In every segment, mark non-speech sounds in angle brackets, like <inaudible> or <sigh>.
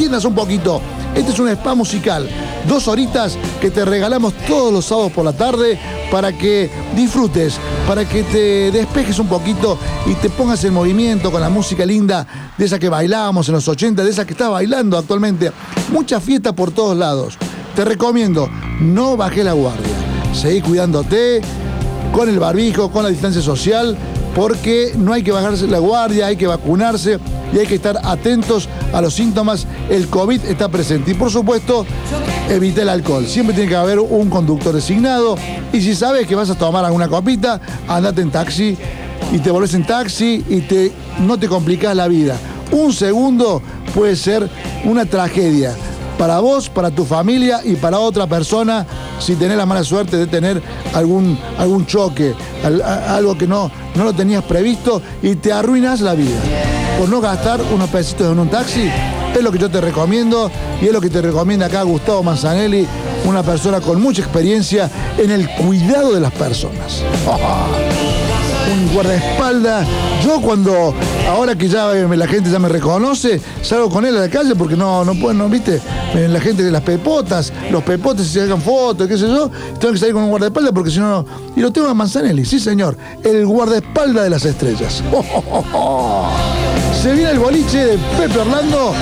distiendas un poquito. Este es un spa musical, dos horitas que te regalamos todos los sábados por la tarde para que disfrutes, para que te despejes un poquito y te pongas en movimiento con la música linda de esa que bailábamos en los 80, de esa que estás bailando actualmente. Mucha fiesta por todos lados. Te recomiendo, no bajes la guardia. Seguí cuidándote con el barbijo, con la distancia social, porque no hay que bajarse la guardia, hay que vacunarse y hay que estar atentos a los síntomas. El COVID está presente. Y por supuesto, evita el alcohol. Siempre tiene que haber un conductor designado. Y si sabes que vas a tomar alguna copita, andate en taxi y te volvés en taxi y te, no te complicás la vida. Un segundo puede ser una tragedia para vos, para tu familia y para otra persona si tenés la mala suerte de tener algún, algún choque, algo que no, no lo tenías previsto y te arruinas la vida. Por no gastar unos pesitos en un taxi, es lo que yo te recomiendo y es lo que te recomienda acá Gustavo Manzanelli, una persona con mucha experiencia en el cuidado de las personas. <laughs> un guardaespaldas. Yo cuando, ahora que ya eh, la gente ya me reconoce, salgo con él a la calle porque no, no pueden, no, viste, eh, la gente de las pepotas, los pepotes se hagan fotos, qué sé yo, tengo que salir con un guardaespaldas porque si no, y lo tengo a Manzanelli, sí señor, el guardaespaldas de las estrellas. <laughs> Se viene el boliche de Pepe Orlando,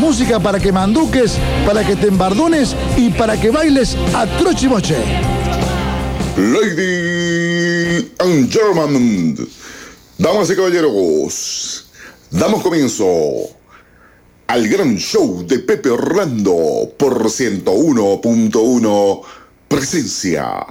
música para que manduques, para que te embardunes y para que bailes a trochimoche. Lady and gentlemen, damas y caballeros, damos comienzo al gran show de Pepe Orlando por 101.1 Presencia.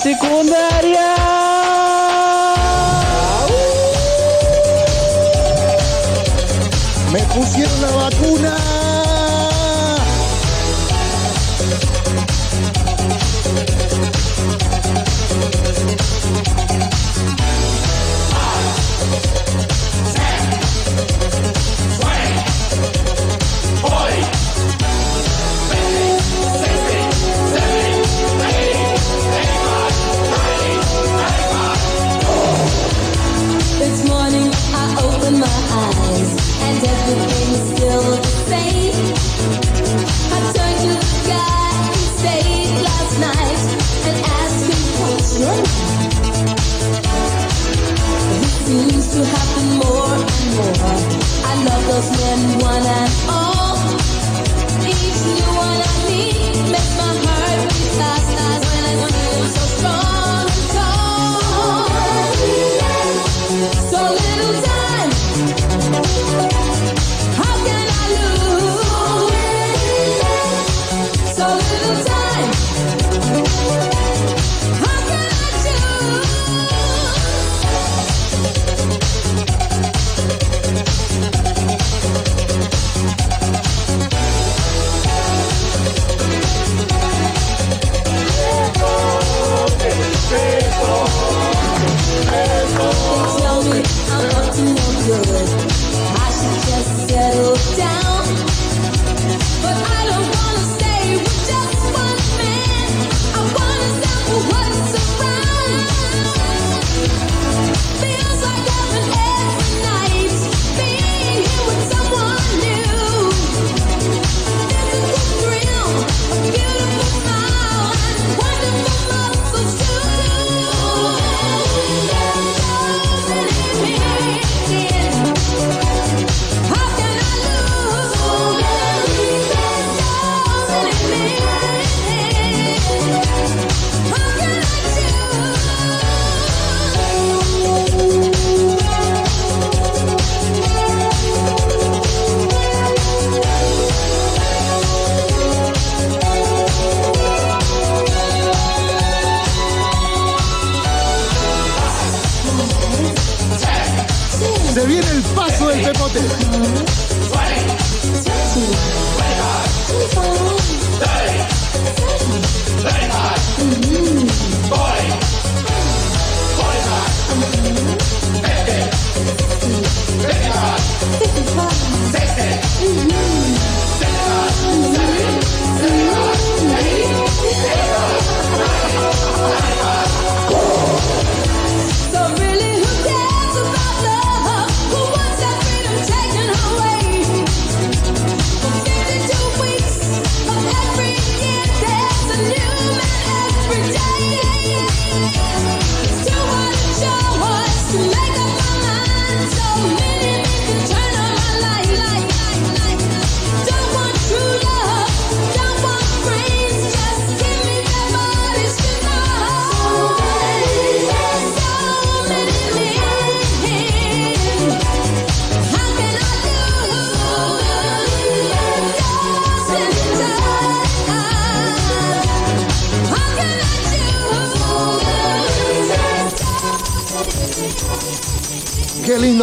Secundaria. 对。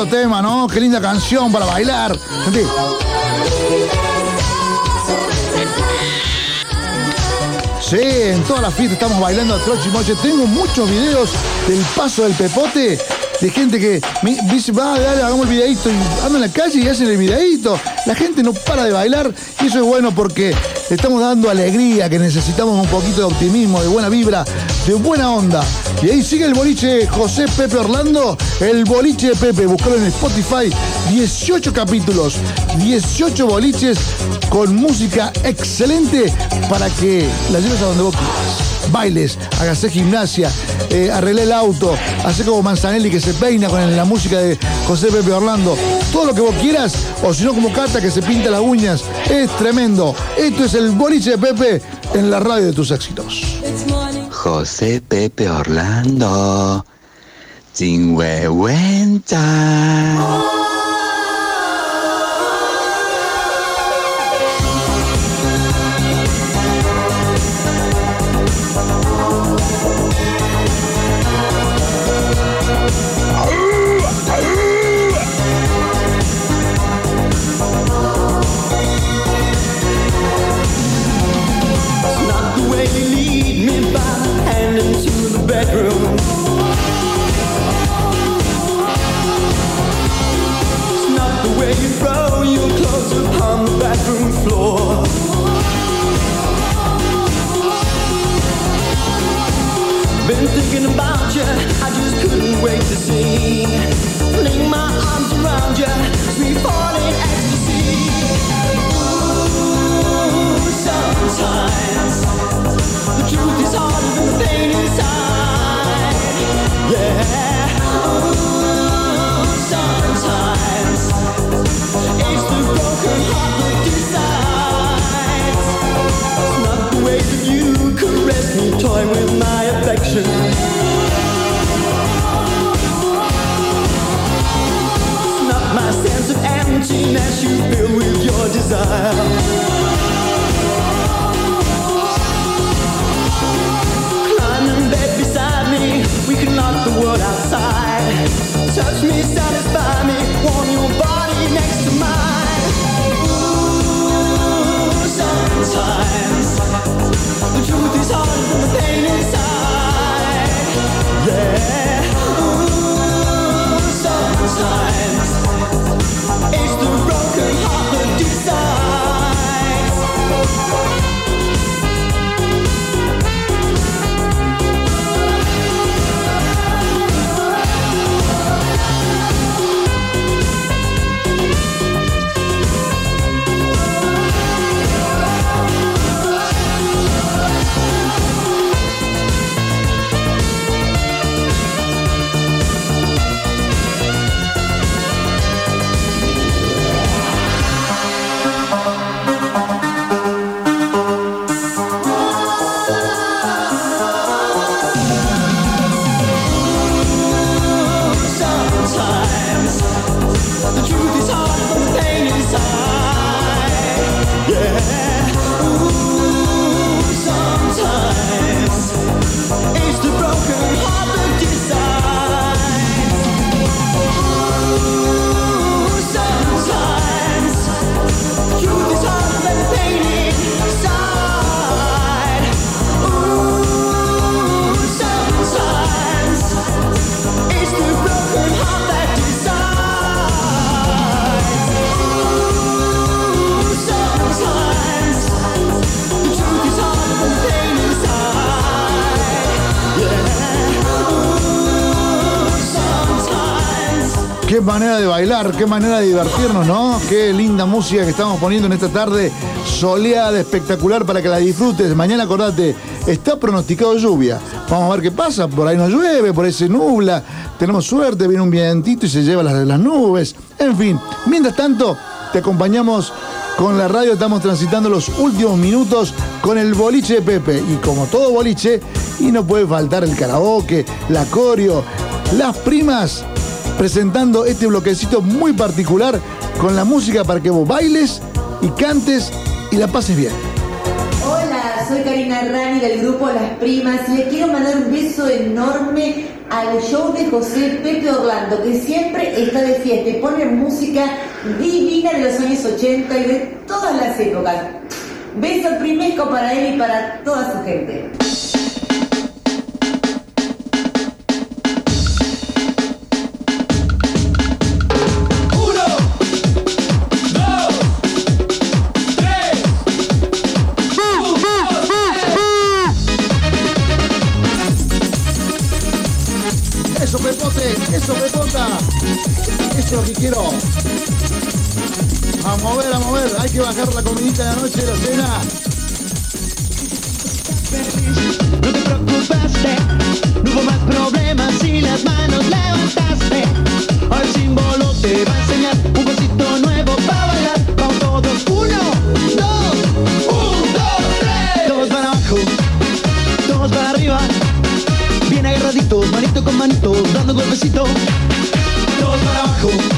Tema, ¿no? Qué linda canción para bailar. Sí, en todas las fiestas estamos bailando a troche y moche. Tengo muchos videos del paso del pepote de gente que dice, va, dale, hagamos el videito y andan en la calle y hacen el videito. La gente no para de bailar y eso es bueno porque le estamos dando alegría, que necesitamos un poquito de optimismo, de buena vibra, de buena onda. Y ahí sigue el boliche José Pepe Orlando, el boliche de Pepe, buscalo en Spotify, 18 capítulos, 18 boliches con música excelente para que la lleves a donde vos quieras bailes, hágase gimnasia, eh, arreglé el auto, hace como Manzanelli que se peina con la música de José Pepe Orlando, todo lo que vos quieras, o si no como Cata que se pinta las uñas, es tremendo. Esto es el boliche de Pepe en la radio de tus éxitos. José Pepe Orlando, sin bailar, qué manera de divertirnos, ¿no? Qué linda música que estamos poniendo en esta tarde soleada, espectacular para que la disfrutes. Mañana acordate, está pronosticado lluvia. Vamos a ver qué pasa, por ahí no llueve, por ahí se nubla, tenemos suerte, viene un vientito y se lleva las, las nubes. En fin, mientras tanto, te acompañamos con la radio, estamos transitando los últimos minutos con el boliche de Pepe. Y como todo boliche, y no puede faltar el karaoke, la coreo, las primas presentando este bloquecito muy particular con la música para que vos bailes y cantes y la pases bien. Hola, soy Karina Rani del grupo Las Primas y le quiero mandar un beso enorme al show de José Pepe Orlando, que siempre está de fiesta y pone música divina de los años 80 y de todas las épocas. Beso primesco para él y para toda su gente. Todos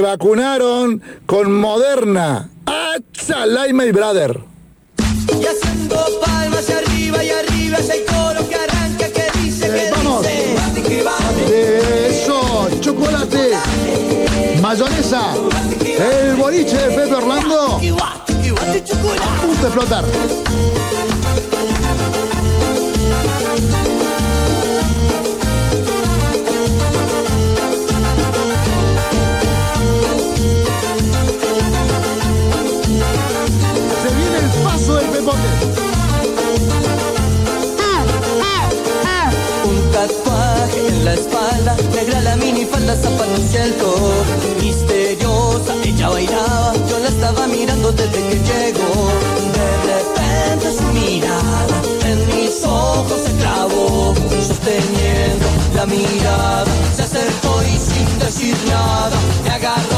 vacunaron con Moderna. ¡Achalay, my brother! Y haciendo palmas arriba y arriba es el coro que arranca que dice que vamos. Eso, chocolate, mayonesa, el boliche de Pepe Orlando. Punto explotar. La espalda, negra la minifalda, zapatos y el top. Misteriosa, ella bailaba, yo la estaba mirando desde que llegó. De repente su mirada en mis ojos se clavó, sosteniendo la mirada, se acercó y sin decir nada, me agarró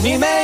你们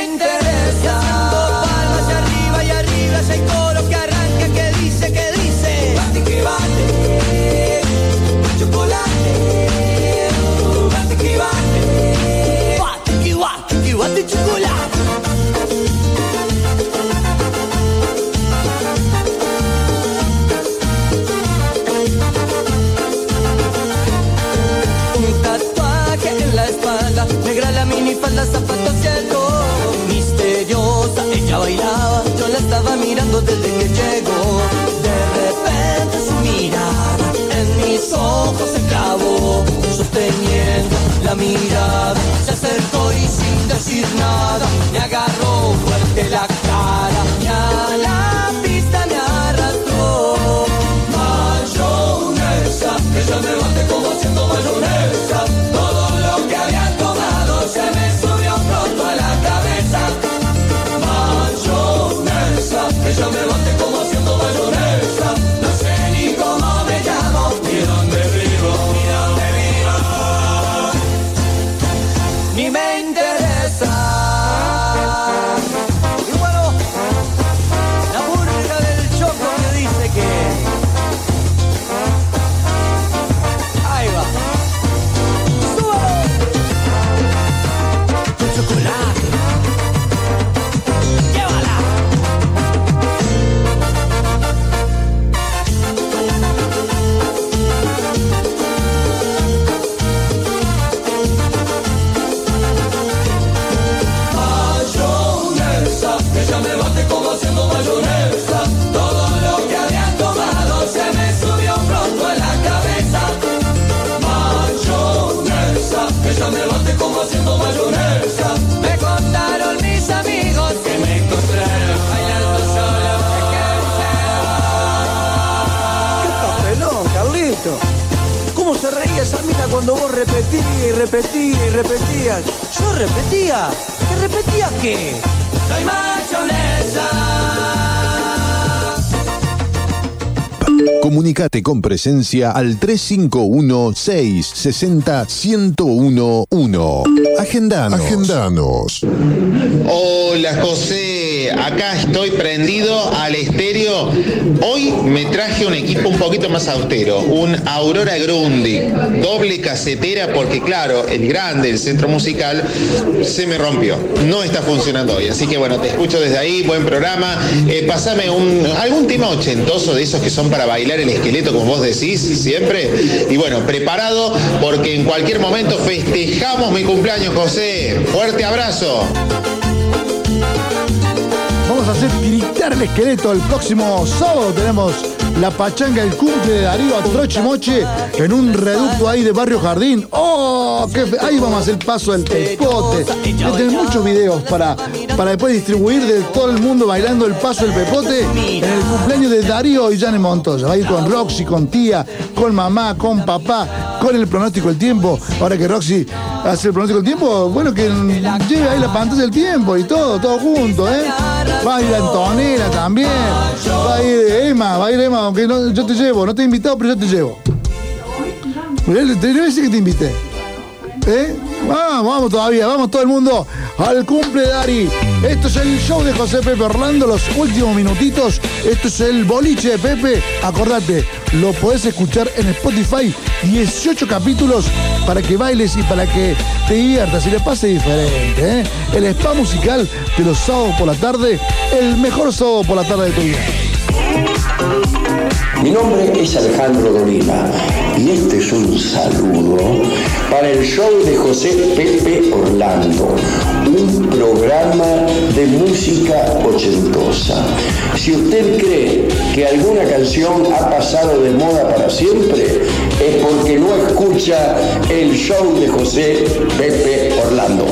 mirada, se acercó y sin decir nada, repetía. ¿Qué repetía qué? Soy mayonesa. Comunicate con presencia al 351-660-1011. Agendanos. Agendanos. Hola José, acá estoy prendido al estéreo. Hoy me traje un equipo un poquito más austero, un Aurora Grundig, doble casetera porque claro, el grande, el centro musical, se me rompió. No está funcionando hoy, así que bueno, te escucho desde ahí, buen programa. Eh, pasame un, algún tema ochentoso de esos que son para bailar el esqueleto, como vos decís siempre. Y bueno, preparado porque en cualquier momento festejamos mi cumpleaños, José. Fuerte abrazo. Vamos a hacer tiritar el esqueleto el próximo sábado. Tenemos la pachanga, el cumple de Darío a Trochimoche en un reducto ahí de Barrio Jardín. ¡Oh! qué Ahí vamos a hacer paso del pepote. Tener muchos videos para, para después distribuir de todo el mundo bailando el paso del pepote en el cumpleaños de Darío y Jane Montoya. Va a ir con Roxy, con tía, con mamá, con papá, con el pronóstico del tiempo. Ahora que Roxy hace el pronóstico del tiempo, bueno, que lleve ahí la pantalla del tiempo y todo, todo junto, ¿eh? Va a ir Antonella también. Va a ir Emma, va a ir Emma, aunque no, yo te llevo. No te he invitado, pero yo te llevo. Te a decir que te invité. ¿Eh? Vamos, vamos todavía, vamos todo el mundo al cumple de Dari. Esto es el show de José Pepe Orlando, los últimos minutitos. Esto es el boliche de Pepe. Acordate, lo podés escuchar en Spotify, 18 capítulos para que bailes y para que te diviertas y le pase diferente. ¿eh? El spa musical de los sábados por la tarde, el mejor sábado por la tarde de tu vida. Mi nombre es Alejandro Dolina y este es un saludo para el show de José Pepe Orlando, un programa de música ochentosa. Si usted cree que alguna canción ha pasado de moda para siempre, es porque no escucha el show de José Pepe Orlando.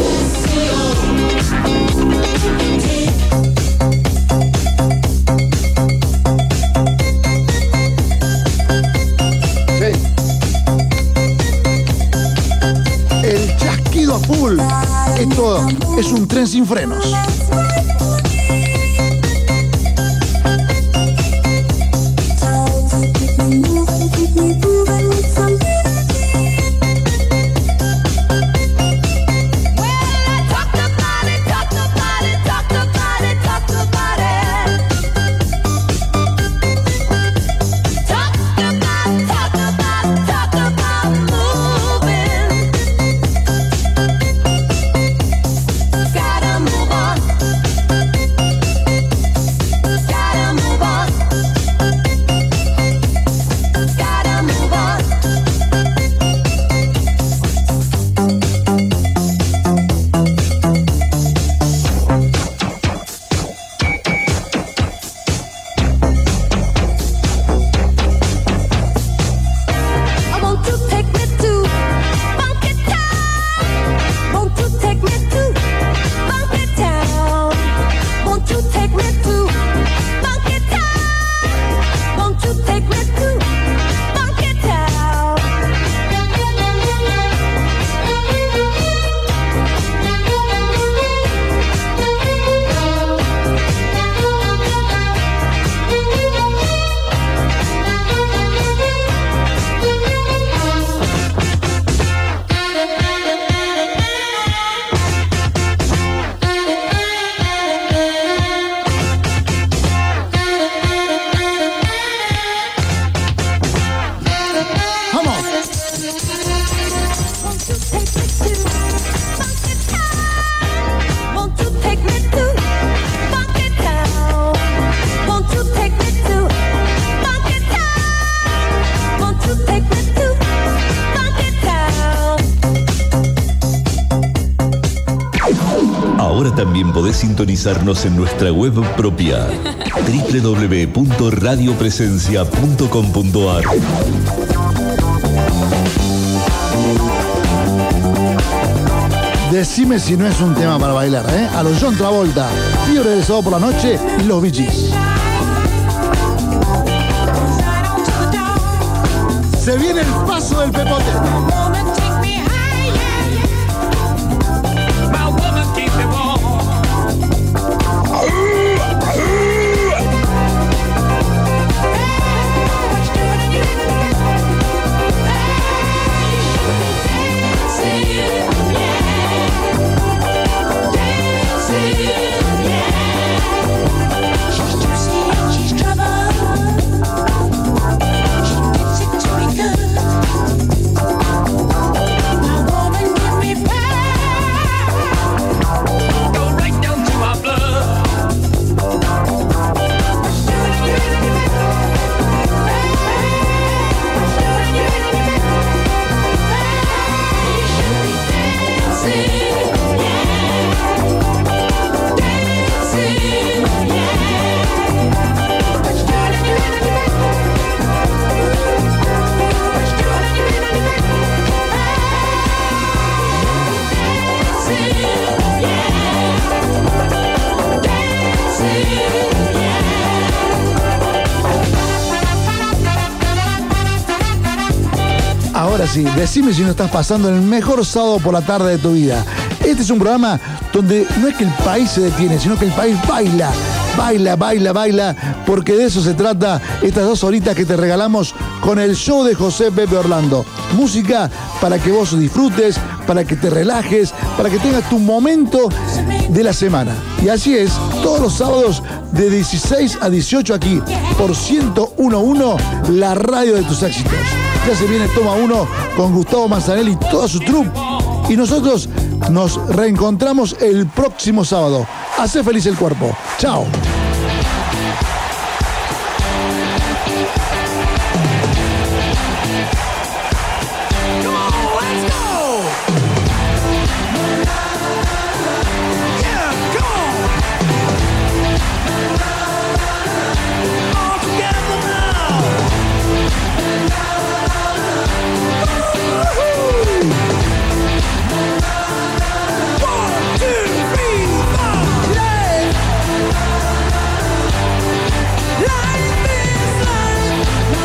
Frenos. También podés sintonizarnos en nuestra web propia www.radiopresencia.com.ar. Decime si no es un tema para bailar, ¿eh? A los John Travolta, Fiebre del sábado por la noche y los bichis. Se viene el paso del pepote. Decime si no estás pasando el mejor sábado por la tarde de tu vida. Este es un programa donde no es que el país se detiene, sino que el país baila, baila, baila, baila, porque de eso se trata estas dos horitas que te regalamos con el show de José Pepe Orlando. Música para que vos disfrutes, para que te relajes, para que tengas tu momento de la semana. Y así es, todos los sábados de 16 a 18 aquí por 101.1, la radio de tus éxitos. Ya se viene Toma 1 con Gustavo Manzanelli y toda su troupe. Y nosotros nos reencontramos el próximo sábado. Hace feliz el cuerpo. Chao.